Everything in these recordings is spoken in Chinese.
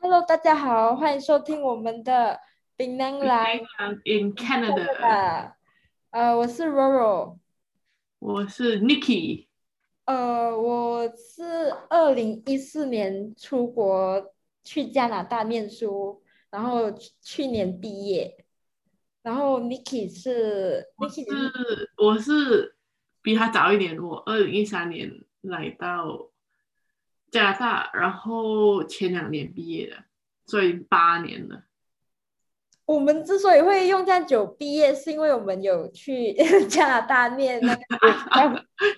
Hello，大家好，欢迎收听我们的槟榔来 in Canada，呃，我是 Roro，我是 Nikki，呃，我是二零一四年出国去加拿大念书，然后去去年毕业，然后 Nikki 是我是我是比他早一点，我二零一三年来到加拿大，然后前两年毕业的，所以八年了。我们之所以会用这样久毕业，是因为我们有去 加拿大念那个 要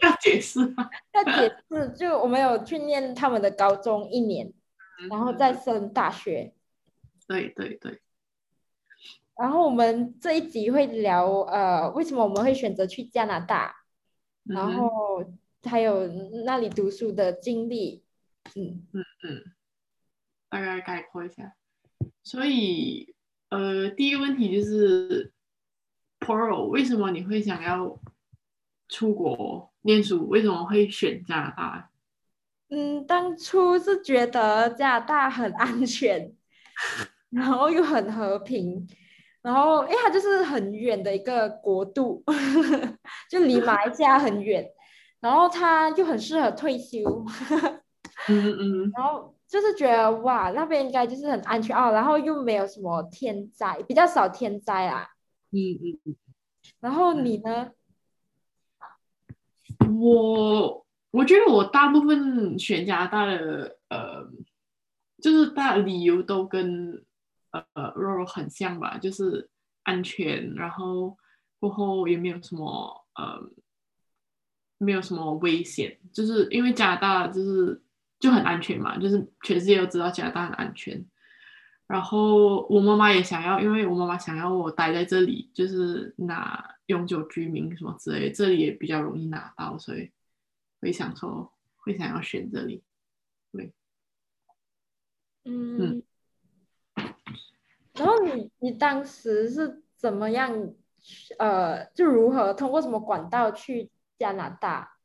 要解释吗？要解释，就我们有去念他们的高中一年，然后再升大学。对对对，然后我们这一集会聊呃，为什么我们会选择去加拿大，然后还有那里读书的经历。嗯，嗯嗯，大概概括一下。所以呃，第一个问题就是 Pro，为什么你会想要出国念书？为什么会选加拿大？嗯，当初是觉得加拿大很安全，然后又很和平，然后因为它就是很远的一个国度，就离马来西亚很远，然后它又很适合退休，嗯嗯然后就是觉得哇，那边应该就是很安全哦，然后又没有什么天灾，比较少天灾啦。嗯嗯嗯。然后你呢？我我觉得我大部分选加拿大的呃，就是大理由都跟呃肉肉很像吧，就是安全，然后过后也没有什么呃，没有什么危险，就是因为加拿大就是就很安全嘛，就是全世界都知道加拿大很安全。然后我妈妈也想要，因为我妈妈想要我待在这里，就是拿永久居民什么之类的，这里也比较容易拿到，所以会想说会想要选这里。对，嗯，然后你你当时是怎么样？呃，就如何通过什么管道去加拿大？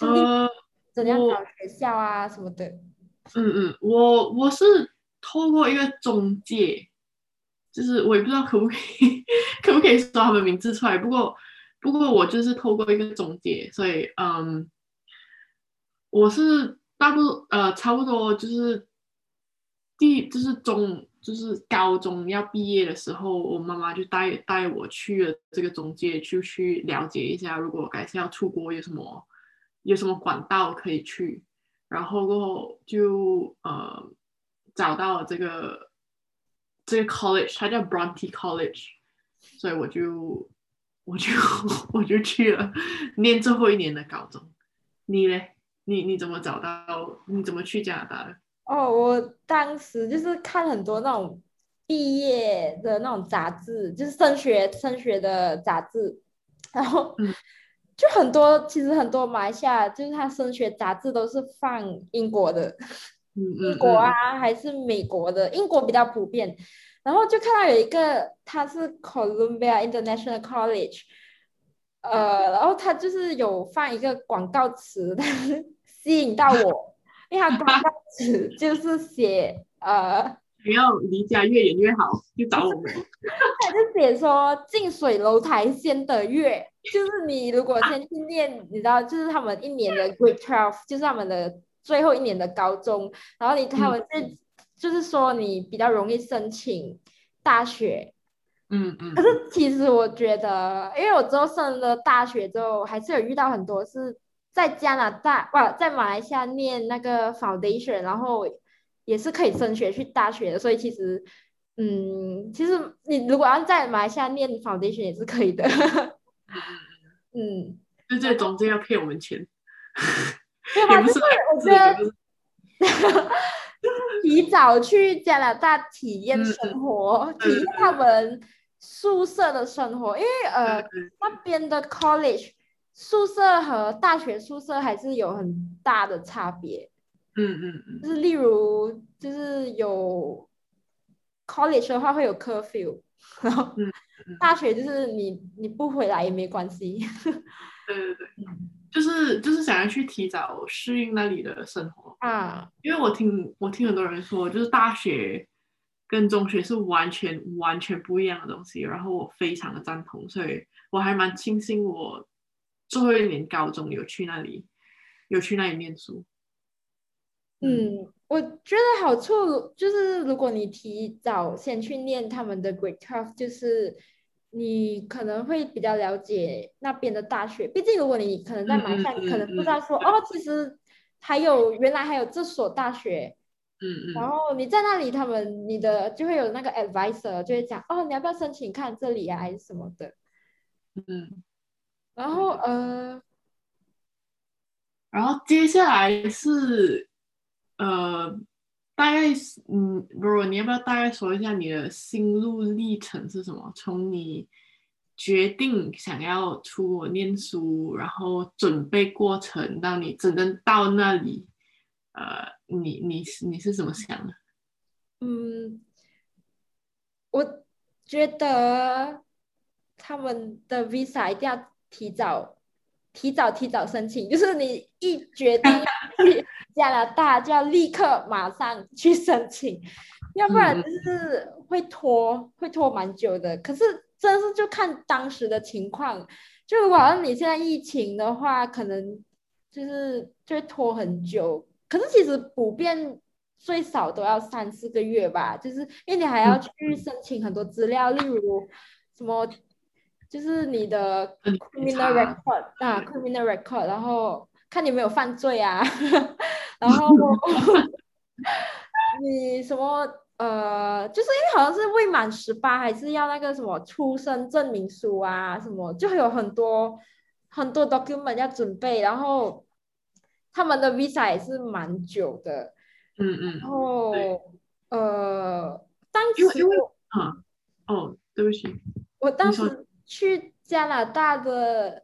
呃，我怎样找学校啊什么的？嗯嗯，我我是透过一个中介，就是我也不知道可不可以 可不可以说他们名字出来，不过不过我就是透过一个中介，所以嗯，我是大部呃差不多就是第就是中就是高中要毕业的时候，我妈妈就带带我去了这个中介，就去了解一下，如果改天要出国有什么有什么管道可以去。然后过后就呃找到了这个这个 college，它叫 Bronte College，所以我就我就我就去了念最后一年的高中。你嘞？你你怎么找到？你怎么去加拿大的？哦，我当时就是看很多那种毕业的那种杂志，就是升学升学的杂志，然后嗯就很多，其实很多马来西亚就是他升学杂志都是放英国的，嗯英嗯国啊还是美国的，英国比较普遍。然后就看到有一个，它是 Columbia International College，呃，然后它就是有放一个广告词，吸引到我，因为它广告词就是写呃，你要离家越远越好，就找我们。他就写说近水楼台先得月，就是你如果先去念，你知道，就是他们一年的 Grade Twelve，就是他们的最后一年的高中，然后你他们是、就是说你比较容易申请大学。嗯嗯可是其实我觉得，因为我之后上了大学之后，还是有遇到很多是在加拿大，哇，在马来西亚念那个 foundation，然后也是可以升学去大学的，所以其实，嗯，其实你如果要在马来西亚念 foundation 也是可以的，嗯，就这中间要骗我们钱，对吧？就是是我是。觉得 提早去加拿大体验嗯生活，嗯体验他们宿舍的生活，因为呃嗯那边的 college 宿舍和大学宿舍还是有很大的差别，嗯嗯嗯。就是例如就是有 college 的话会有 curfew，然后嗯嗯。大学就是你你不回来也没关系，对对对，就是就是想要去提早适应那里的生活。啊，因为我听我听很多人说，就是大学跟中学是完全完全不一样的东西，然后我非常的赞同，所以我还蛮庆幸我最后一年高中有去那里有去那里念书。嗯，我觉得好处就是如果你提早先去念他们的 Grade Twelve，就是你可能会比较了解那边的大学。毕竟如果你可能在马来西亚，你可能不知嗯道说哦，其实还有原来还有这所大学，嗯嗯然后你在那里，他们你的就会有那个 advisor 就会讲哦，你要不要申请看这里啊，还是什么的。嗯，然后呃，然后接下来是呃，大概是嗯，如你要不要大概说一下你的心路历程是什么？从你决定想要出国念书，然后准备过程到你真正到那里，呃，你你是你是怎么想的？嗯，我觉得他们的 visa 一定要提早、提早、提早申请，就是你一决定要加拿大，就要立刻马上去申请，要不然嗯就是会拖，会拖蛮久的。可是真是就看当时的情况，就如果好像你现在疫情的话，可能就是就会拖很久。可是其实普遍最少都要三四个月吧，就是因为你还要去申请很多资料，例如什么，就是你的 criminal 查 record 啊，criminal record，然后看你有没有犯罪啊，然后你什么呃，就是因为好像是未满十八，还是要那个什么出生证明书啊，什么就会有很多很多 document 要准备，然后他们的 visa 也是蛮久的，嗯嗯然后呃，当时因为啊哦，对不起，我当时去加拿大的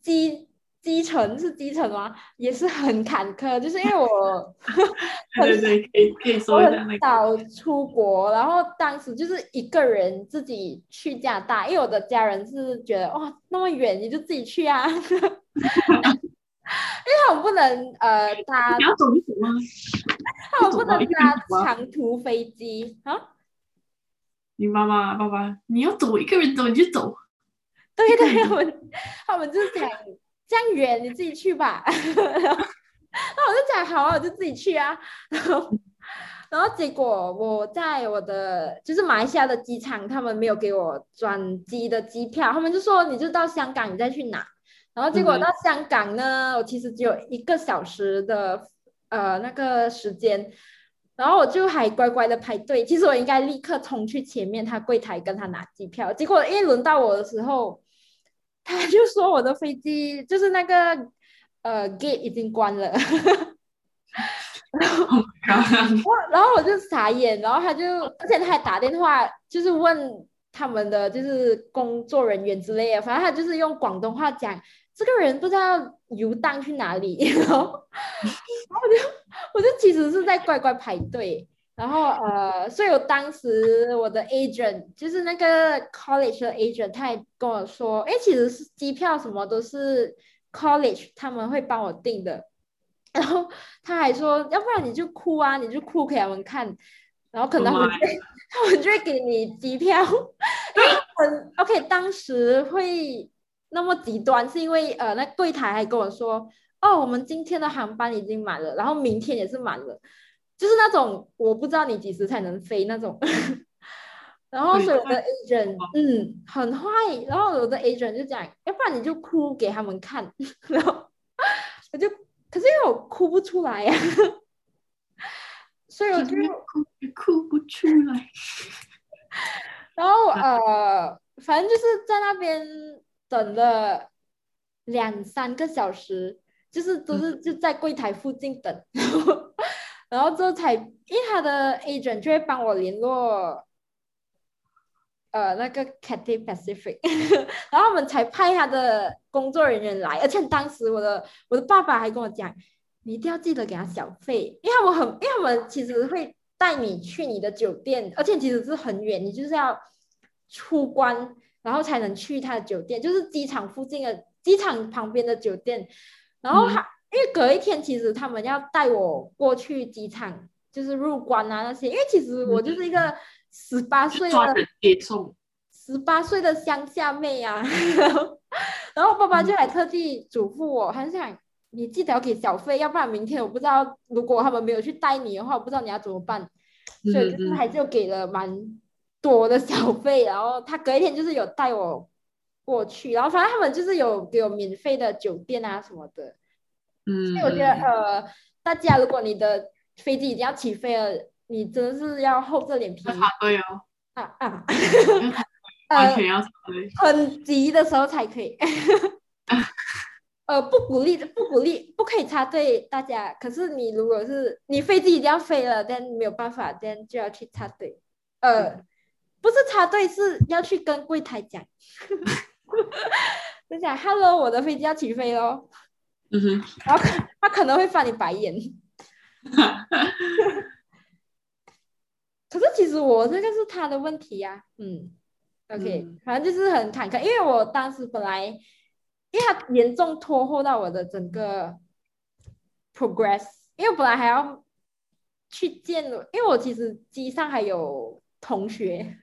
机机程是基层吗？也是很坎坷，就是因为我 对对对，可以可以我说一下那个，很少出国，然后当时就是一个人自己去加拿大，因为我的家人是觉得哇那么远你就自己去啊，因为他们不能呃搭你要走就走啊，他们不能搭长途飞机。啊。你妈妈爸爸，你要走一个人走你就走，对对，他们他们就是讲这样远，你自己去吧。那我就讲好啊，我就自己去啊。然 后然后结果我在我的就是马来西亚的机场，他们没有给我转机的机票，他们就说你就到香港你再去拿。然后结果到香港呢，我其实只有一个小时的呃那个时间。然后我就还乖乖的排队，其实我应该立刻冲去前面他柜台跟他拿机票，结果因为轮到我的时候，他就说我的飞机就是那个呃 gate 已经关了，刚刚我然后我就傻眼，然后他就而且他还打电话就是问他们的就是工作人员之类的，反正他就是用广东话讲这个人不知道游荡去哪里，然后 然后我就我就其实是在乖乖排队。然后呃，所以我当时我的 agent 就是那个 college 的 agent，他也跟我说，哎，其实是机票什么都是 college 他们会帮我订的。然后他还说，要不然你就哭啊，你就哭给他们看，然后可能他们 Oh 就会他们就会给你机票。因为他们 OK 当时会那么极端，是因为呃，那柜台还跟我说，哦，我们今天的航班已经满了，然后明天也是满了。就是那种我不知道你几时才能飞那种，然后所以我的 agent 嗯。很坏，然后我的 agent 就讲，要不然你就哭给他们看，然后我就可是因为我哭不出来呀、所以我就哭也哭不出来，然后呃，反正就是在那边等了两三个小时，就是都是就在柜台附近等，然后然后之后才，因为他的 agent 就会帮我联络，呃，那个 Cathay Pacific，然后我们才派他的工作人员来，而且当时我的我的爸爸还跟我讲，你一定要记得给他小费，因为他们很，因为他们其实会带你去你的酒店，而且其实是很远，你就是要出关，然后才能去他的酒店，就是机场附近的机场旁边的酒店。然后他，因为隔一天其实他们要带我过去机场，就是入关啊那些。因为其实我就是一个十八岁的接送，十八岁的乡下妹啊。然后爸爸就来特地嘱咐我，他想你记得要给小费，要不然明天我不知道如果他们没有去带你的话，我不知道你要怎么办。所以就是还是给了蛮多的小费，然后他隔一天就是有带我过去，然后反正他们就是有给我免费的酒店啊什么的。嗯，所以我觉得呃，大家如果你的飞机已经要起飞了，你真的是要厚着脸皮。插队哦。啊啊。完全要插队。很急的时候才可以。呃，不鼓励，不鼓励，不可以插队，大家。可是你如果是你飞机已经要飞了，但没有办法，但就要去插队。呃，不是插队，是要去跟柜台讲，就讲 “hello，我的飞机要起飞喽。”嗯哼，然后他可能会翻你白眼。可是其实我这个是他的问题呀。嗯，OK，反正就是很坎坷，因为我当时本来。因为他严重拖后到我的整个 progress，因为我本来还要去见，因为我其实机上还有同学，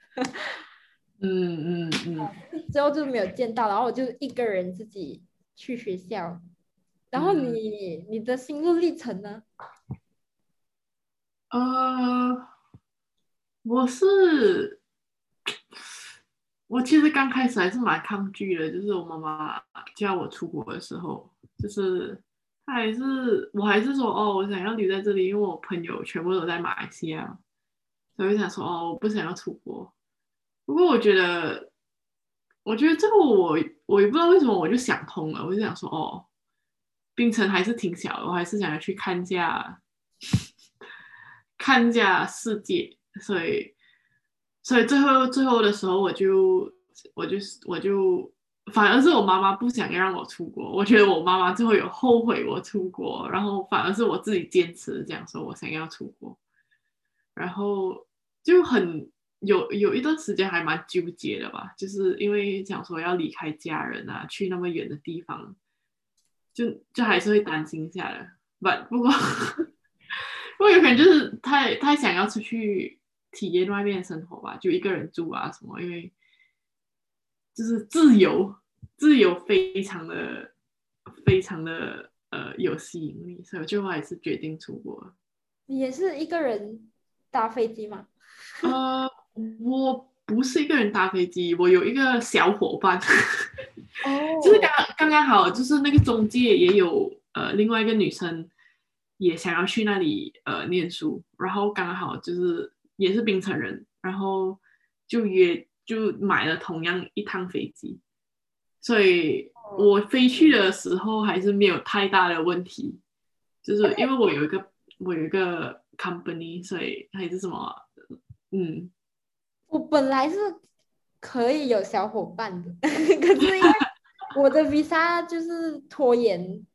嗯嗯嗯，之后就没有见到，然后我就一个人自己去学校。然后你你的心路历程呢？呃，我是。我其实刚开始还是蛮抗拒的，就是我妈妈叫我出国的时候，就是她还是我还是说哦，我想要留在这里，因为我朋友全部都在马来西亚，所以我想说哦，我不想要出国。不过我觉得，我觉得这个我我也不知道为什么，我就想通了，我就想说哦，冰城还是挺小的，我还是想要去看一下，看一下世界，所以。所以最后最后的时候，我就我就我就反而是我妈妈不想让我出国。我觉得我妈妈最后有后悔我出国，然后反而是我自己坚持这样说，我想要出国。然后就很有有一段时间还蛮纠结的吧，就是因为讲说要离开家人啊，去那么远的地方，就就还是会担心一下的。不不过不过有可能就是太太想要出去。体验外面的生活吧，就一个人住啊什么，因为就是自由，自由非常的非常的呃有吸引力，所以最后还是决定出国。你也是一个人搭飞机吗？呃，我不是一个人搭飞机，我有一个小伙伴，哦，就是刚刚刚好，就是那个中介也有呃另外一个女生也想要去那里呃念书，然后刚好就是。也是槟城人，然后就约就买了同样一趟飞机，所以我飞去的时候还是没有太大的问题，就是因为我有一个我有一个 company，所以还是什么，嗯，我本来是可以有小伙伴的，可是因为我的 visa 就是拖延，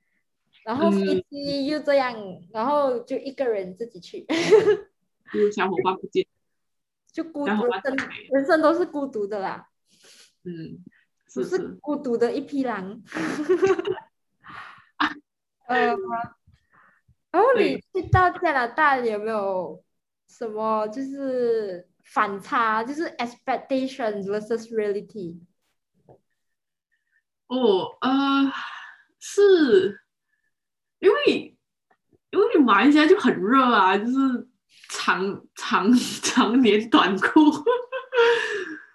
然后飞机又这样，然后就一个人自己去。小伙伴不见，就孤独，人生都是孤独的啦。嗯，不是孤独的一匹狼。呃，然后你去到加拿大有没有什么就是反差，就是 expectations versus reality？哦，呃，是因为因为马来西亚就很热啊，就是。长长 长年短裤，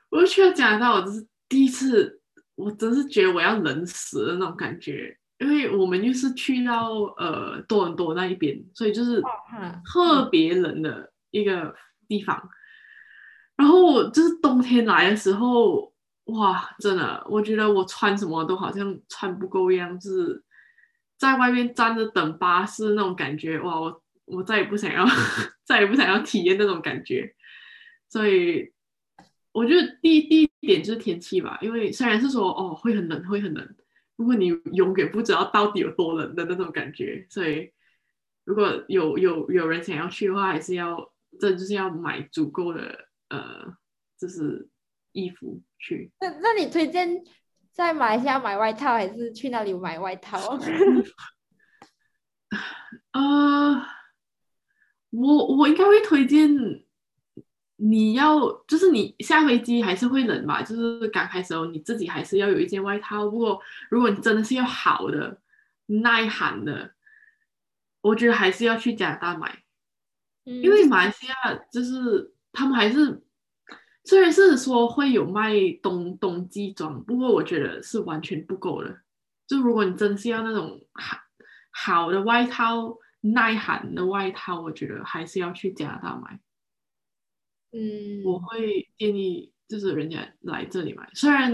我去了加拿大，我这是第一次，我真是觉得我要冷死的那种感觉，因为我们又是去到呃多伦多那一边，所以就是特别冷的一个地方。然后就是冬天来的时候，哇，真的，我觉得我穿什么都好像穿不够一样，就是在外面站着等巴士那种感觉，哇，我。我再也不想要，再也不想要体验那种感觉，所以我觉得第一第一点就是天气吧，因为虽然是说哦会很冷，会很冷，不过你永远不知道到底有多冷的那种感觉，所以如果有有有人想要去的话，还是要这就是要买足够的呃，就是衣服去。那那你推荐在马来西亚买外套，还是去那里买外套？呃，我我应该会推荐你要，就是你下飞机还是会冷嘛，就是刚开始哦，你自己还是要有一件外套。不过如果你真的是要好的、耐寒的，我觉得还是要去加拿大买，嗯，因为马来西亚就是他们还是虽然是说会有卖冬冬季装，不过我觉得是完全不够的。就如果你真是要那种好好的外套、耐寒的外套，我觉得还是要去加拿大买。嗯，我会建议就是人家来这里买，虽然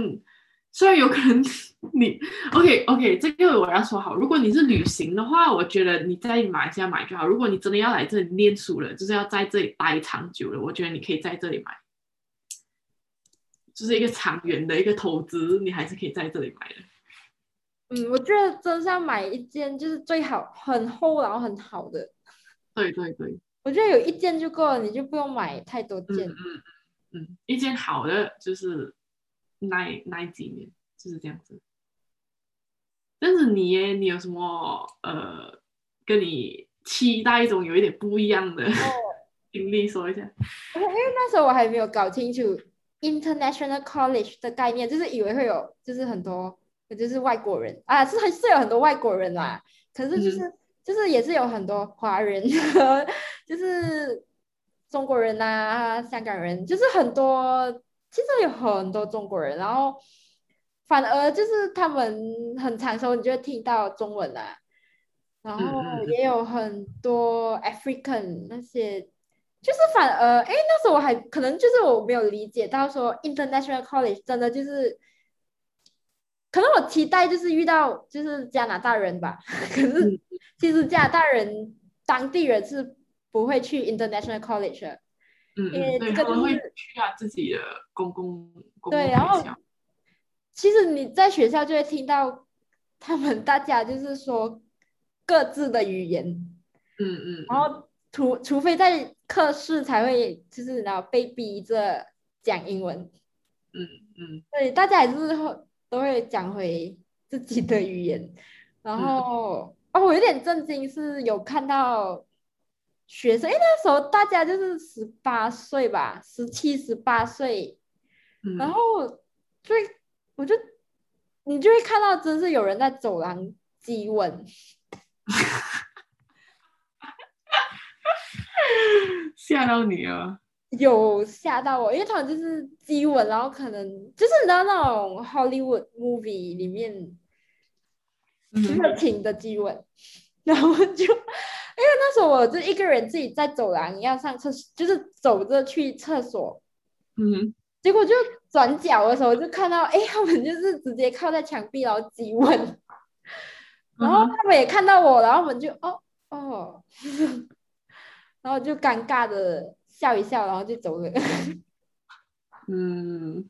虽然有可能 你 OK OK，这个我要说好，如果你是旅行的话，我觉得你在马来西亚买就好。如果你真的要来这里念书了，就是要在这里待长久了，我觉得你可以在这里买，就是一个长远的一个投资，你还是可以在这里买的。嗯，我觉得真是要买一件就是最好很厚然后很好的，对对对，我觉得有一件就够了，你就不用买太多件。嗯嗯嗯，一件好的就是耐耐几年，就是这样子。但是你耶，你有什么呃，跟你期待中有一点不一样的经历说一下？因为那时候我还没有搞清楚 international college 的概念，就是以为会有就是很多就是外国人啊，是很是有很多外国人啦，可是就是、就是也是有很多华人，就是中国人啊、香港人，就是很多其实有很多中国人，然后反而就是他们很长时候你就会听到中文啦，然后也有很多 African 那些。就是反而，哎，那时候我还可能就是我没有理解到说 international college 真的就是，可能我期待就是遇到就是加拿大人吧，可是嗯其实加拿大人当地人是不会去 international college 的，嗯因为嗯，对，这个就他们会是去他自己的公共公共对然后。其实你在学校就会听到他们大家就是说各自的语言，嗯嗯，然后除除非在课室才会就是然后被逼着讲英文。嗯嗯对，大家还是会都会讲回自己的语言，然后、哦，我有点震惊，是有看到学生，因为那时候大家就是十八岁吧，十七、十八岁，嗯，然后最我就你就会看到，真是有人在走廊激吻，吓到你了。有吓到我，因为他们就是激吻，然后可能就是你知道那种 Hollywood movie 里面。嗯热情的激吻，然后就因为那时候我就一个人自己在走廊要上厕所，就是走着去厕所，嗯。结果就转角的时候就看到，哎，他们就是直接靠在墙壁然后激吻，然后嗯他们也看到我，然后我们就哦哦，然后就尴尬的笑一笑，然后就走了。嗯。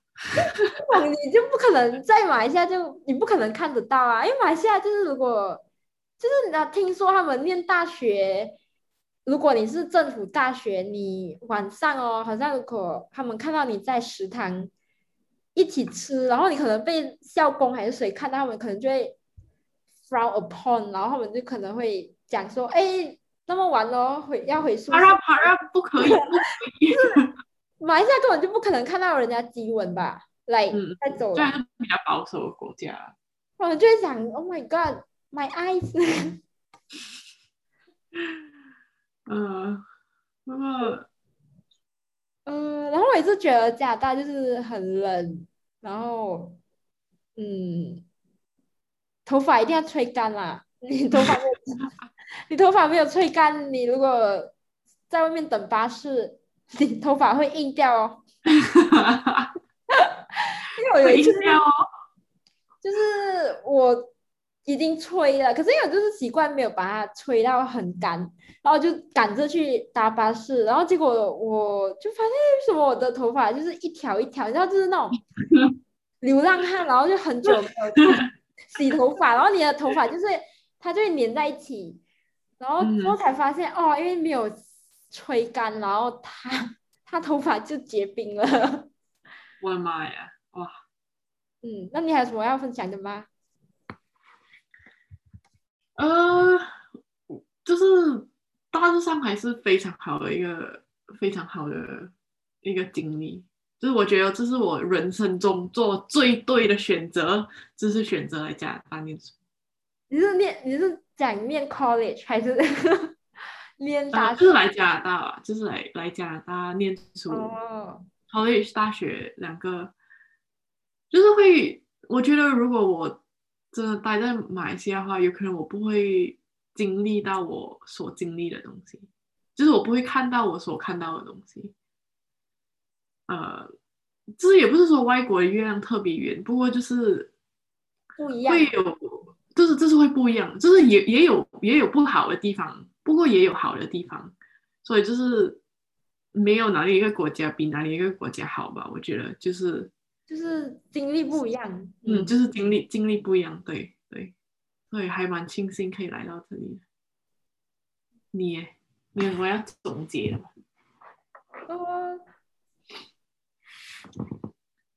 你就不可能在马来西亚就你不可能看得到啊，因为马来西亚就是如果就是你听说他们念大学，如果你是政府大学，你晚上哦，好像如果他们看到你在食堂一起吃，然后你可能被校工还是谁看到，他们可能就会 frown upon，然后他们就可能会讲说，哎，那么晚了，回要回宿舍爬。让爬让不可以，不可以。马来西亚根本就不可能看到人家激吻吧？来、嗯在走廊虽然。是比较保守的国家，我就会想，Oh my God, my eyes 嗯，那么嗯，然后我也是觉得加拿大就是很冷，然后嗯，头发一定要吹干啦。你头发没有，你头发没有吹干，你如果在外面等巴士，你头发会硬掉哦。因为我有会一次哦。就是我已经吹了，可是因为就是习惯没有把它吹到很干，然后就赶着去搭巴士，然后结果我就发现为什么我的头发就是一条一条，你知道就是那种 流浪汉，然后就很久没有洗头发，然后你的头发就是它就会粘在一起，然后之后才发现、哦，因为没有吹干，然后它它头发就结冰了。我的妈呀！哇，嗯，那你还有什么要分享的吗？呃，就是大致上还是非常好的一个非常好的一个经历。就是我觉得这是我人生中做最对的选择，就是选择来加拿大念书。你是念你是讲念 college 还是 念大学？就是来加拿大吧，就是来来加拿大念书。哦，college 大学两个，就是会，我觉得如果我真的待在马来西亚的话，有可能我不会经历到我所经历的东西，就是我不会看到我所看到的东西。呃，这也不是说外国的月亮特别圆，不过就是不一样会。有，就是就是会不一样，就是也也有也有不好的地方，不过也有好的地方，所以就是没有哪里一个国家比哪里一个国家好吧？我觉得就是就是经历不一样。嗯，就是经历经历不一样，对对，所以还蛮庆幸可以来到这里。你你我要总结了吗？呃，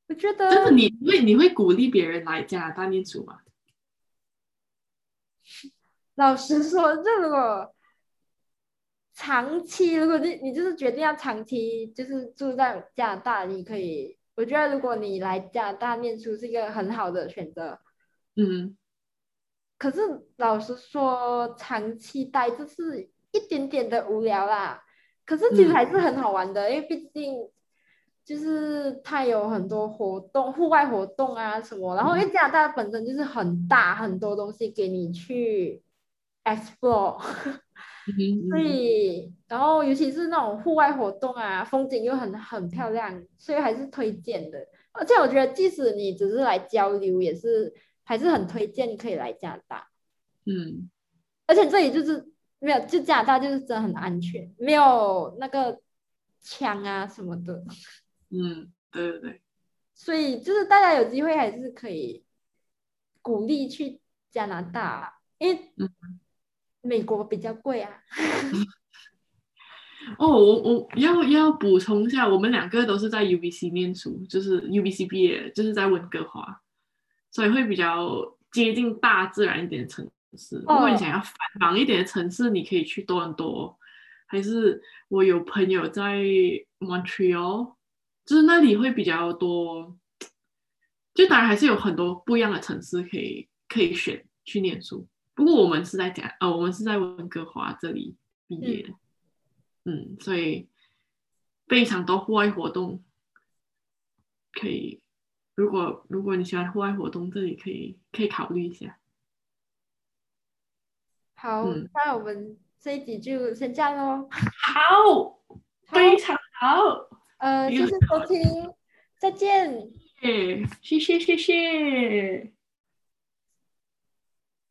我觉就是得你会你会鼓励别人来加拿大念书吗？老实说，这如果长期，如果你你就是决定要长期就是住在加拿大，你可以，我觉得如果你来加拿大念书是一个很好的选择。嗯可是老实说，长期待就是一点点的无聊啦。可是其实嗯还是很好玩的，因为毕竟就是它有很多活动，户外活动啊什么。然后因为加拿大本身就是很大，很多东西给你去 explore，嗯。所以然后尤其是那种户外活动啊，风景又很很漂亮，所以还是推荐的。而且我觉得，即使你只是来交流，也是还是很推荐可以来加拿大。嗯。而且这里就是没有，就加拿大就是真的很安全，没有那个枪啊什么的，嗯，对对对，所以就是大家有机会还是可以鼓励去加拿大，因为嗯美国比较贵啊。哦，我我要要补充一下，我们两个都是在 UBC 念书，就是 UBC 毕业，就是在温哥华，所以会比较接近大自然一点的城市。如果你想要繁忙一点的城市，你可以去多伦多，还是我有朋友在 Montreal，就是那里会比较多。就当然还是有很多不一样的城市可以可以选去念书，不过我们是在讲呃，我们是在温哥华这里毕业的。嗯，所以非常多户外活动可以。如果如果你喜欢户外活动，这里可以可以考虑一下。好，嗯那我们这一集就先这样喽。好，非常好，呃，谢谢收听，再见。耶谢谢谢谢。